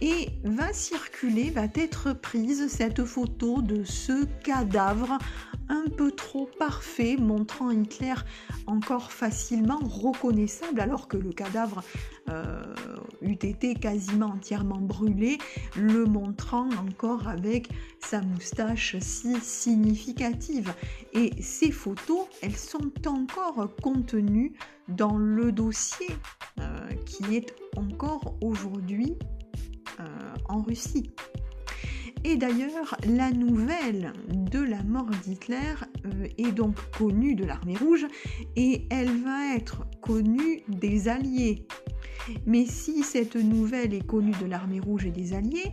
Et va circuler, va être prise cette photo de ce cadavre un peu trop parfait, montrant Hitler encore facilement reconnaissable, alors que le cadavre euh, eût été quasiment entièrement brûlé, le montrant encore avec sa moustache si significative. Et ces photos, elles sont encore contenues dans le dossier euh, qui est encore aujourd'hui en Russie. Et d'ailleurs, la nouvelle de la mort d'Hitler euh, est donc connue de l'armée rouge et elle va être connue des Alliés. Mais si cette nouvelle est connue de l'armée rouge et des Alliés,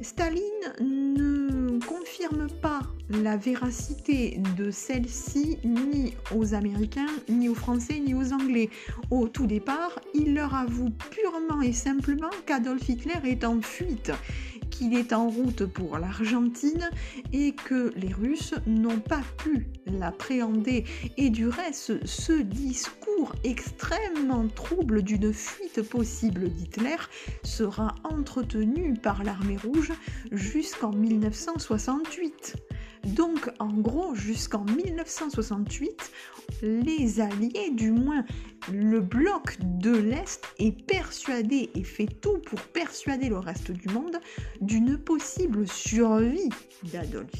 Staline ne confirme pas la véracité de celle-ci ni aux Américains, ni aux Français, ni aux Anglais. Au tout départ, il leur avoue purement et simplement qu'Adolf Hitler est en fuite qu'il est en route pour l'Argentine et que les Russes n'ont pas pu l'appréhender. Et du reste, ce discours extrêmement trouble d'une fuite possible d'Hitler sera entretenu par l'armée rouge jusqu'en 1968. Donc en gros, jusqu'en 1968, les Alliés, du moins le bloc de l'Est, est persuadé et fait tout pour persuader le reste du monde d'une possible survie d'Adolf.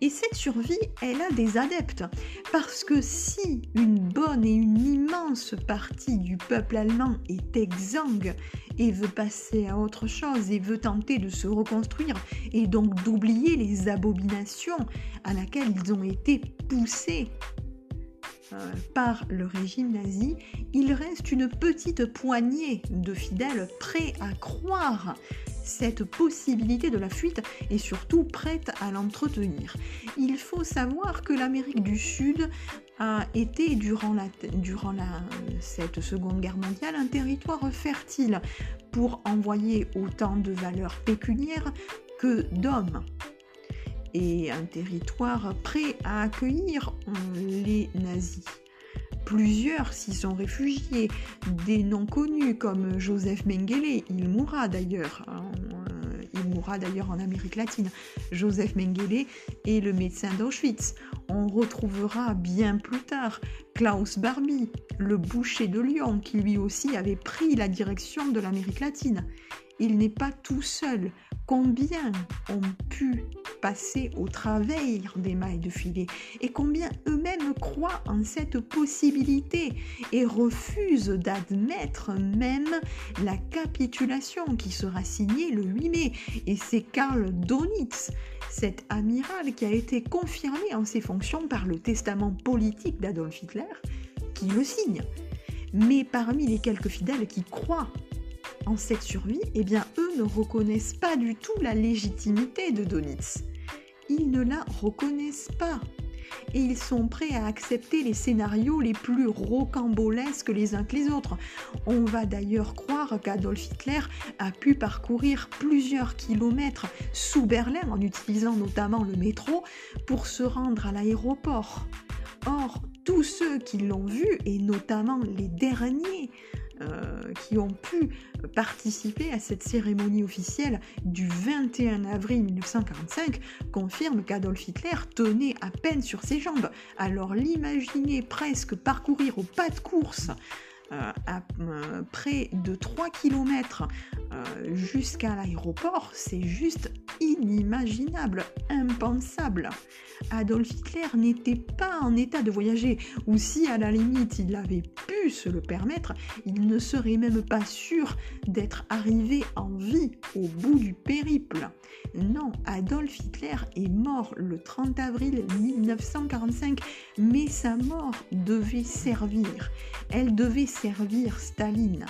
Et cette survie, elle a des adeptes. Parce que si une bonne et une immense partie du peuple allemand est exsangue et veut passer à autre chose et veut tenter de se reconstruire et donc d'oublier les abominations à laquelle ils ont été poussés euh, par le régime nazi, il reste une petite poignée de fidèles prêts à croire cette possibilité de la fuite et surtout prête à l'entretenir. Il faut savoir que l'Amérique du Sud a été durant, cette Seconde Guerre mondiale un territoire fertile pour envoyer autant de valeurs pécuniaires que d'hommes et un territoire prêt à accueillir les nazis. Plusieurs s'y sont réfugiés, des noms connus comme Joseph Mengele, il mourra d'ailleurs, euh, il mourra d'ailleurs en Amérique latine. Joseph Mengele est le médecin d'Auschwitz. On retrouvera bien plus tard Klaus Barbie, le boucher de Lyon, qui lui aussi avait pris la direction de l'Amérique latine. Il n'est pas tout seul. Combien ont pu passer au travers des mailles de filet et combien eux-mêmes croient en cette possibilité et refusent d'admettre même la capitulation qui sera signée le 8 mai. Et c'est Karl Donitz, cet amiral qui a été confirmé en ses fonctions par le testament politique d'Adolf Hitler, qui le signe. Mais parmi les quelques fidèles qui croient en cette survie, eh bien eux ne reconnaissent pas du tout la légitimité de Donitz ils ne la reconnaissent pas. Et ils sont prêts à accepter les scénarios les plus rocambolesques les uns que les autres. On va d'ailleurs croire qu'Adolf Hitler a pu parcourir plusieurs kilomètres sous Berlin en utilisant notamment le métro pour se rendre à l'aéroport. Or, tous ceux qui l'ont vu, et notamment les derniers euh, qui ont pu participer à cette cérémonie officielle du 21 avril 1945 confirment qu'Adolf Hitler tenait à peine sur ses jambes. Alors l'imaginer presque parcourir au pas de course à euh, près de 3 km jusqu'à l'aéroport, c'est juste inimaginable, impensable. Adolf Hitler n'était pas en état de voyager, ou si à la limite il avait pu se le permettre, il ne serait même pas sûr d'être arrivé en vie au bout du périple. Non, Adolf Hitler est mort le 30 avril 1945, mais sa mort devait servir. Elle devait servir Staline.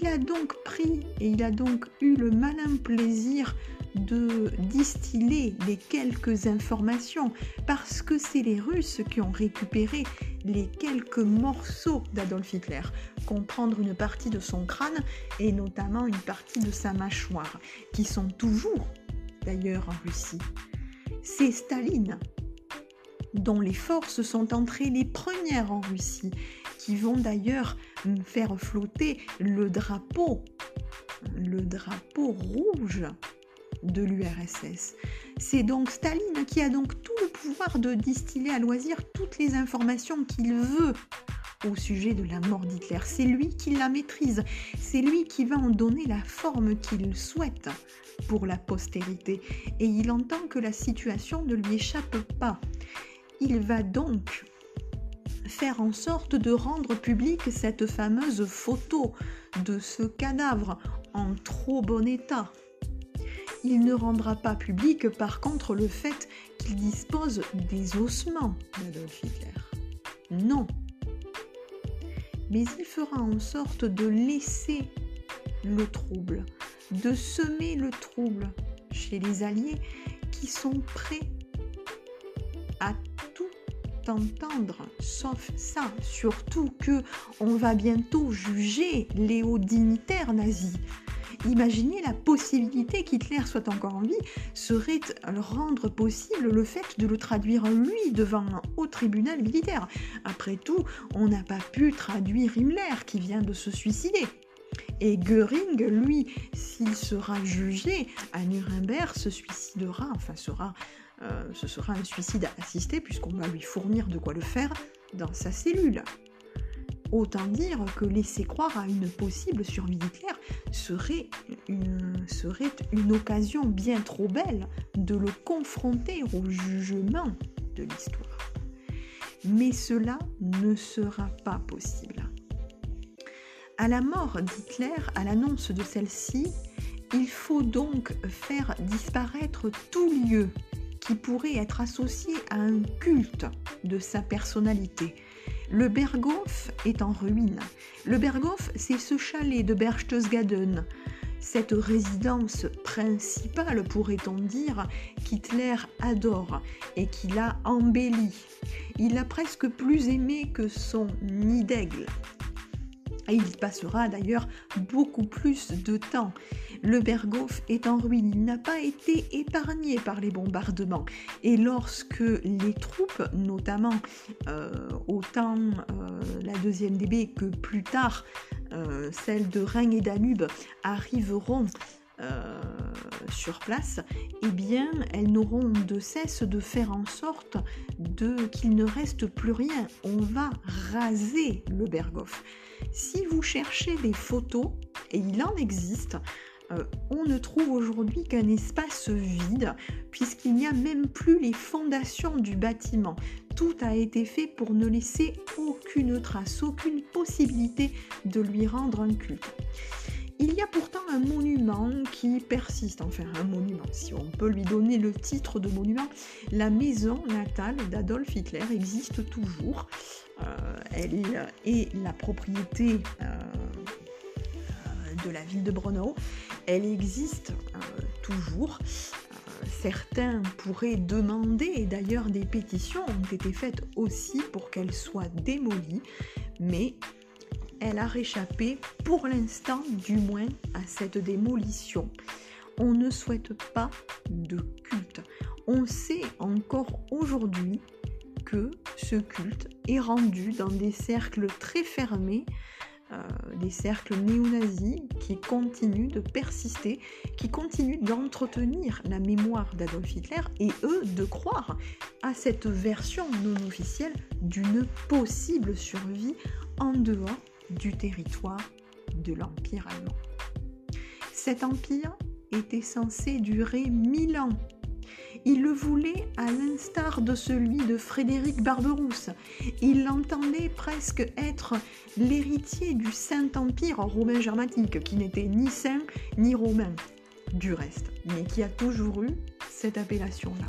Il a donc pris et il a donc eu le malin plaisir de distiller les quelques informations parce que c'est les Russes qui ont récupéré les quelques morceaux d'Adolf Hitler, comprendre une partie de son crâne et notamment une partie de sa mâchoire, qui sont toujours d'ailleurs en Russie. C'est Staline dont les forces sont entrées les premières en Russie, qui vont d'ailleurs faire flotter le drapeau, le drapeau rouge de l'URSS. C'est donc Staline qui a donc tout le pouvoir de distiller à loisir toutes les informations qu'il veut au sujet de la mort d'Hitler. C'est lui qui la maîtrise, c'est lui qui va en donner la forme qu'il souhaite pour la postérité, et il entend que la situation ne lui échappe pas. Il va donc faire en sorte de rendre publique cette fameuse photo de ce cadavre en trop bon état. Il ne rendra pas public par contre le fait qu'il dispose des ossements d'Adolf Hitler. Non. Mais il fera en sorte de laisser le trouble, de semer le trouble chez les Alliés qui sont prêts à entendre, sauf ça. Surtout que on va bientôt juger les hauts dignitaires nazis. Imaginez la possibilité qu'Hitler soit encore en vie serait rendre possible le fait de le traduire lui devant un haut tribunal militaire. Après tout, on n'a pas pu traduire Himmler qui vient de se suicider. Et Göring, lui, s'il sera jugé à Nuremberg, se suicidera, enfin sera, euh, ce sera un suicide assisté puisqu'on va lui fournir de quoi le faire dans sa cellule. Autant dire que laisser croire à une possible survie d'Hitler serait une, serait une occasion bien trop belle de le confronter au jugement de l'histoire. Mais cela ne sera pas possible. À la mort d'Hitler, à l'annonce de celle-ci, il faut donc faire disparaître tout lieu qui pourrait être associé à un culte de sa personnalité, le Berghof est en ruine. Le Berghof, c'est ce chalet de Berchtesgaden, cette résidence principale, pourrait-on dire, qu'Hitler adore et qu'il a embellie. Il l'a presque plus aimé que son nid d'aigle. Et il passera d'ailleurs beaucoup plus de temps. Le Berghof est en ruine, il n'a pas été épargné par les bombardements. Et lorsque les troupes, notamment euh, autant euh, la deuxième DB que plus tard euh, celle de Rhin et Danube, arriveront sur place, eh bien, elles n'auront de cesse de faire en sorte de qu'il ne reste plus rien. On va raser le Berghof. Si vous cherchez des photos, et il en existe, euh, on ne trouve aujourd'hui qu'un espace vide, puisqu'il n'y a même plus les fondations du bâtiment. Tout a été fait pour ne laisser aucune trace, aucune possibilité de lui rendre un culte. Il y a pourtant un monument qui persiste, enfin un monument, si on peut lui donner le titre de monument. La maison natale d'Adolf Hitler existe toujours. Euh, elle est la propriété euh, de la ville de Brno. Elle existe euh, toujours. certains pourraient demander, et d'ailleurs des pétitions ont été faites aussi pour qu'elle soit démolie, mais elle a réchappé pour l'instant du moins à cette démolition. On ne souhaite pas de culte. On sait encore aujourd'hui que ce culte est rendu dans des cercles très fermés, euh, des cercles néo-nazis qui continuent de persister, qui continuent d'entretenir la mémoire d'Adolf Hitler et eux de croire à cette version non officielle d'une possible survie en dehors du territoire de l'Empire allemand. Cet empire était censé durer mille ans. Il le voulait à l'instar de celui de Frédéric Barberousse. Il l'entendait presque être l'héritier du Saint-Empire romain germanique, qui n'était ni saint ni romain, du reste, mais qui a toujours eu cette appellation-là.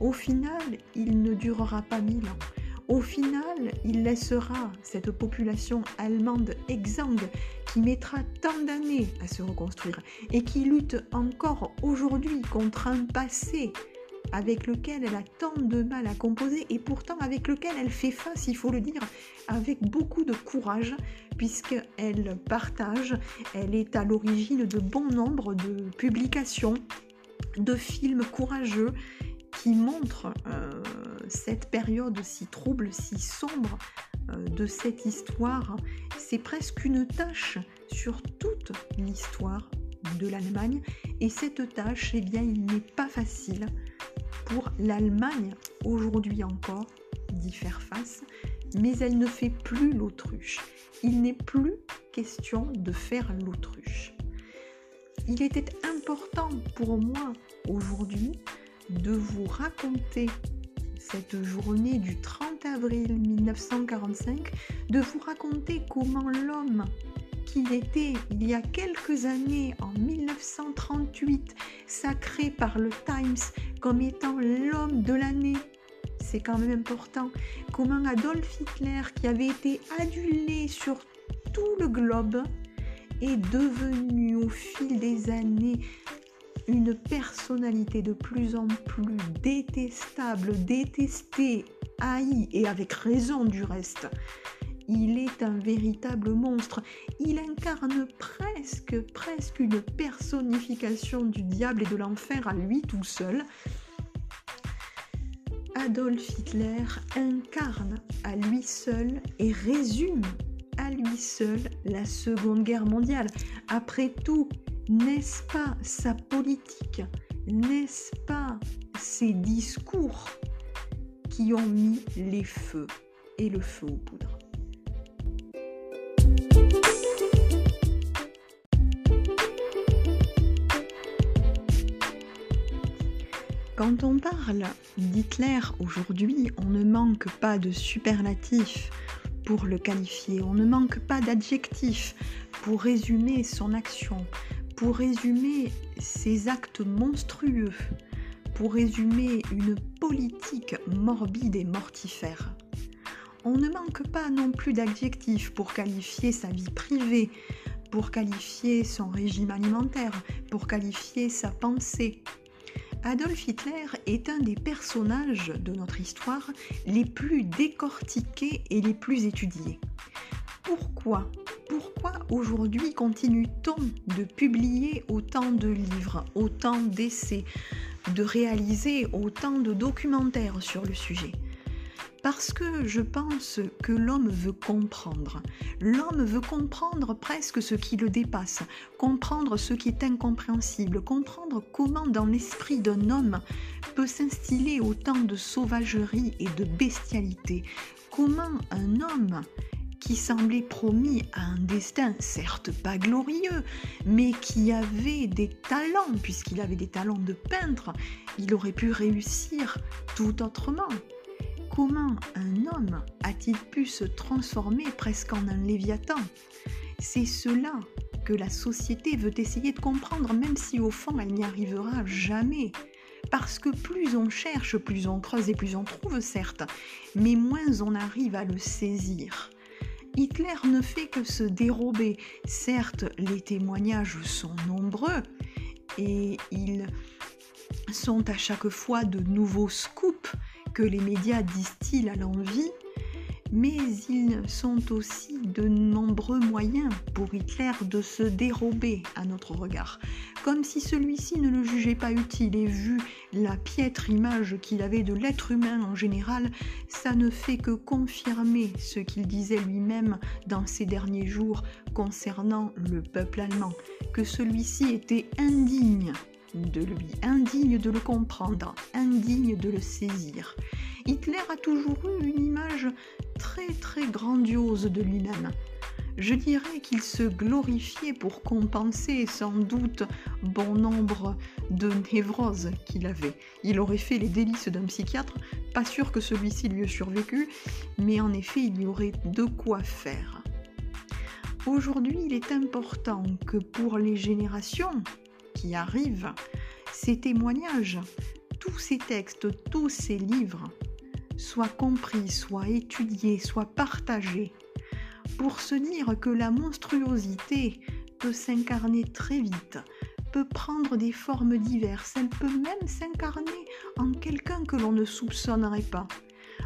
Au final, il ne durera pas mille ans. Au final, il laissera cette population allemande exsangue qui mettra tant d'années à se reconstruire et qui lutte encore aujourd'hui contre un passé avec lequel elle a tant de mal à composer et pourtant avec lequel elle fait face, il faut le dire, avec beaucoup de courage puisqu'elle partage, elle est à l'origine de bon nombre de publications, de films courageux qui montrent euh, cette période si trouble, si sombre euh, de cette histoire. C'est presque une tâche sur toute l'histoire de l'Allemagne. Et cette tâche, eh bien, il n'est pas facile pour l'Allemagne aujourd'hui encore d'y faire face, mais elle ne fait plus l'autruche. Il n'est plus question de faire l'autruche. Il était important pour moi aujourd'hui de vous raconter cette journée du 30 avril 1945, de vous raconter comment l'homme qu'il était il y a quelques années, en 1938, sacré par le Times comme étant l'homme de l'année, c'est quand même important, comment Adolf Hitler, qui avait été adulé sur tout le globe, est devenu au fil des années une personnalité de plus en plus détestable, détestée, haïe, et avec raison du reste. Il est un véritable monstre. Il incarne presque, presque une personnification du diable et de l'enfer à lui tout seul. Adolf Hitler incarne à lui seul et résume à lui seul la Seconde Guerre mondiale. Après tout, n'est-ce pas sa politique? N'est-ce pas ses discours qui ont mis les feux et le feu aux poudres? Quand on parle d'Hitler aujourd'hui, on ne manque pas de superlatifs pour le qualifier, on ne manque pas d'adjectifs pour résumer son action, pour résumer ses actes monstrueux, pour résumer une politique morbide et mortifère. On ne manque pas non plus d'adjectifs pour qualifier sa vie privée, pour qualifier son régime alimentaire, pour qualifier sa pensée, Adolf Hitler est un des personnages de notre histoire les plus décortiqués et les plus étudiés. Pourquoi Pourquoi aujourd'hui continue-t-on de publier autant de livres, autant d'essais, de réaliser autant de documentaires sur le sujet? Parce que je pense que l'homme veut comprendre. L'homme veut comprendre presque ce qui le dépasse, comprendre ce qui est incompréhensible, comprendre comment dans l'esprit d'un homme peut s'instiller autant de sauvagerie et de bestialité, comment un homme qui semblait promis à un destin certes pas glorieux, mais qui avait des talents, puisqu'il avait des talents de peintre, il aurait pu réussir tout autrement. Comment un homme a-t-il pu se transformer presque en un léviathan? C'est cela que la société veut essayer de comprendre, même si au fond elle n'y arrivera jamais. Parce que plus on cherche, plus on creuse et plus on trouve, certes, mais moins on arrive à le saisir. Hitler ne fait que se dérober. Certes, les témoignages sont nombreux et ils sont à chaque fois de nouveaux scoops que les médias distillent à l'envie, mais ils sont aussi de nombreux moyens pour Hitler de se dérober à notre regard, comme si celui-ci ne le jugeait pas utile et vu la piètre image qu'il avait de l'être humain en général, ça ne fait que confirmer ce qu'il disait lui-même dans ces derniers jours concernant le peuple allemand, que celui-ci était indigne de lui, indigne de le comprendre, indigne de le saisir. Hitler a toujours eu une image très très grandiose de lui-même. Je dirais qu'il se glorifiait pour compenser sans doute bon nombre de névroses qu'il avait. Il aurait fait les délices d'un psychiatre, pas sûr que celui-ci lui ait survécu, mais en effet il y aurait de quoi faire. Aujourd'hui, il est important que pour les générations qui arrivent, ces témoignages, tous ces textes, tous ces livres, soient compris, soient étudiés, soient partagés, pour se dire que la monstruosité peut s'incarner très vite, peut prendre des formes diverses, elle peut même s'incarner en quelqu'un que l'on ne soupçonnerait pas.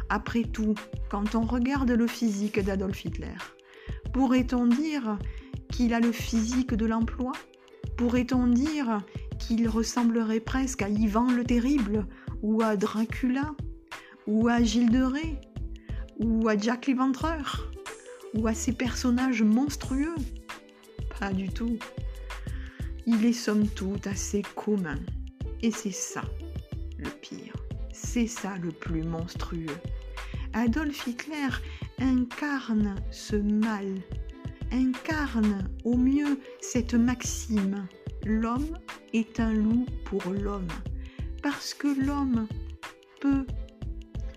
Après tout, quand on regarde le physique d'Adolf Hitler, pourrait-on dire qu'il a le physique de l'emploi? Pourrait-on dire qu'il ressemblerait presque à Ivan le Terrible, ou à Dracula, ou à Gilles de Ré, ou à Jack l'Éventreur, ou à ces personnages monstrueux? Pas du tout. Il est somme toute assez commun. Et c'est ça le pire. C'est ça le plus monstrueux. Adolf Hitler incarne ce mal, incarne au mieux cette maxime. L'homme est un loup pour l'homme, parce que l'homme peut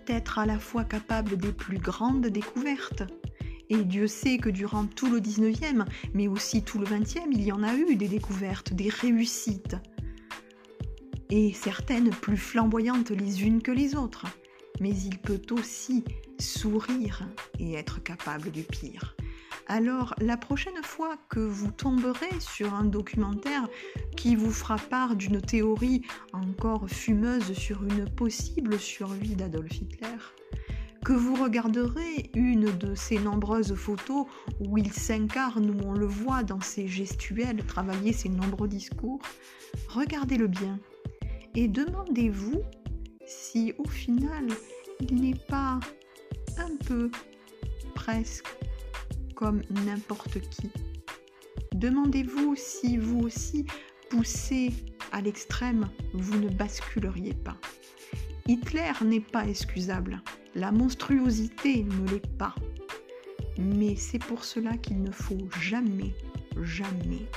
être à la fois capable des plus grandes découvertes. Et Dieu sait que durant tout le 19e, mais aussi tout le 20e, il y en a eu des découvertes, des réussites. Et certaines plus flamboyantes les unes que les autres. Mais il peut aussi sourire et être capable du pire. Alors la prochaine fois que vous tomberez sur un documentaire qui vous fera part d'une théorie encore fumeuse sur une possible survie d'Adolf Hitler, que vous regarderez une de ces nombreuses photos où il s'incarne, où on le voit dans ses gestuels travailler ses nombreux discours, regardez-le bien et demandez-vous si au final il n'est pas un peu, presque, comme n'importe qui. Demandez-vous si vous aussi, poussé à l'extrême, vous ne basculeriez pas. Hitler n'est pas excusable, la monstruosité ne l'est pas. Mais c'est pour cela qu'il ne faut jamais, jamais